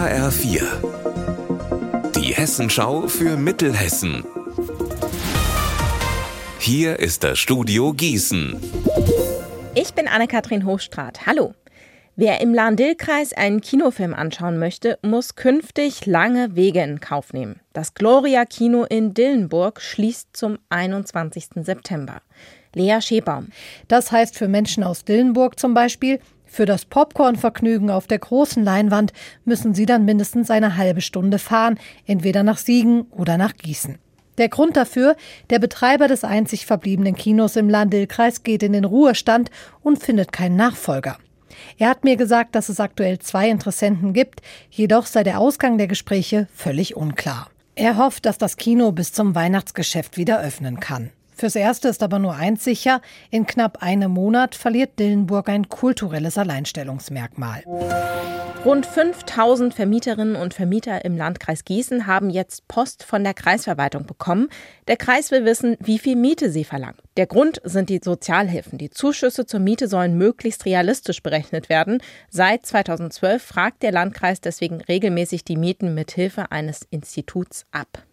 HR4. Die Hessenschau für Mittelhessen. Hier ist das Studio Gießen. Ich bin Anne-Kathrin Hochstrat. Hallo. Wer im Lahn-Dill-Kreis einen Kinofilm anschauen möchte, muss künftig lange Wege in Kauf nehmen. Das Gloria Kino in Dillenburg schließt zum 21. September. Lea Schebaum. Das heißt für Menschen aus Dillenburg zum Beispiel, für das Popcornvergnügen auf der großen Leinwand müssen sie dann mindestens eine halbe Stunde fahren, entweder nach Siegen oder nach Gießen. Der Grund dafür, der Betreiber des einzig verbliebenen Kinos im Landil-Kreis geht in den Ruhestand und findet keinen Nachfolger. Er hat mir gesagt, dass es aktuell zwei Interessenten gibt, jedoch sei der Ausgang der Gespräche völlig unklar. Er hofft, dass das Kino bis zum Weihnachtsgeschäft wieder öffnen kann. Fürs Erste ist aber nur eins sicher, in knapp einem Monat verliert Dillenburg ein kulturelles Alleinstellungsmerkmal. Rund 5000 Vermieterinnen und Vermieter im Landkreis Gießen haben jetzt Post von der Kreisverwaltung bekommen. Der Kreis will wissen, wie viel Miete sie verlangen. Der Grund sind die Sozialhilfen. Die Zuschüsse zur Miete sollen möglichst realistisch berechnet werden. Seit 2012 fragt der Landkreis deswegen regelmäßig die Mieten mit Hilfe eines Instituts ab.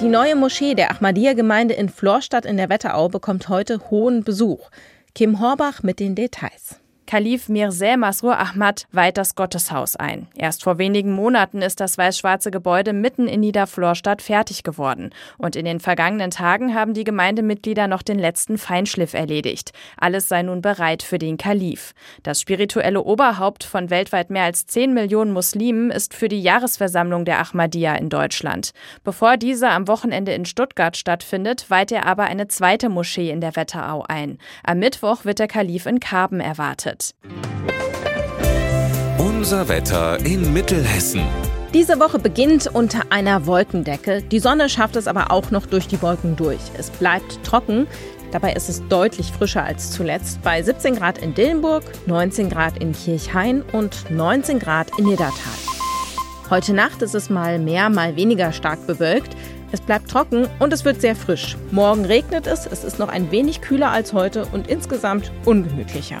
Die neue Moschee der Ahmadiyya-Gemeinde in Florstadt in der Wetterau bekommt heute hohen Besuch. Kim Horbach mit den Details. Kalif Mirza Masrur Ahmad weiht das Gotteshaus ein. Erst vor wenigen Monaten ist das weiß-schwarze Gebäude mitten in Niederflorstadt fertig geworden. Und in den vergangenen Tagen haben die Gemeindemitglieder noch den letzten Feinschliff erledigt. Alles sei nun bereit für den Kalif. Das spirituelle Oberhaupt von weltweit mehr als 10 Millionen Muslimen ist für die Jahresversammlung der Ahmadiyya in Deutschland. Bevor diese am Wochenende in Stuttgart stattfindet, weiht er aber eine zweite Moschee in der Wetterau ein. Am Mittwoch wird der Kalif in Karben erwartet wird. Unser Wetter in Mittelhessen. Diese Woche beginnt unter einer Wolkendecke. Die Sonne schafft es aber auch noch durch die Wolken durch. Es bleibt trocken. Dabei ist es deutlich frischer als zuletzt. Bei 17 Grad in Dillenburg, 19 Grad in Kirchhain und 19 Grad in Niddertal. Heute Nacht ist es mal mehr, mal weniger stark bewölkt. Es bleibt trocken und es wird sehr frisch. Morgen regnet es, es ist noch ein wenig kühler als heute und insgesamt ungemütlicher.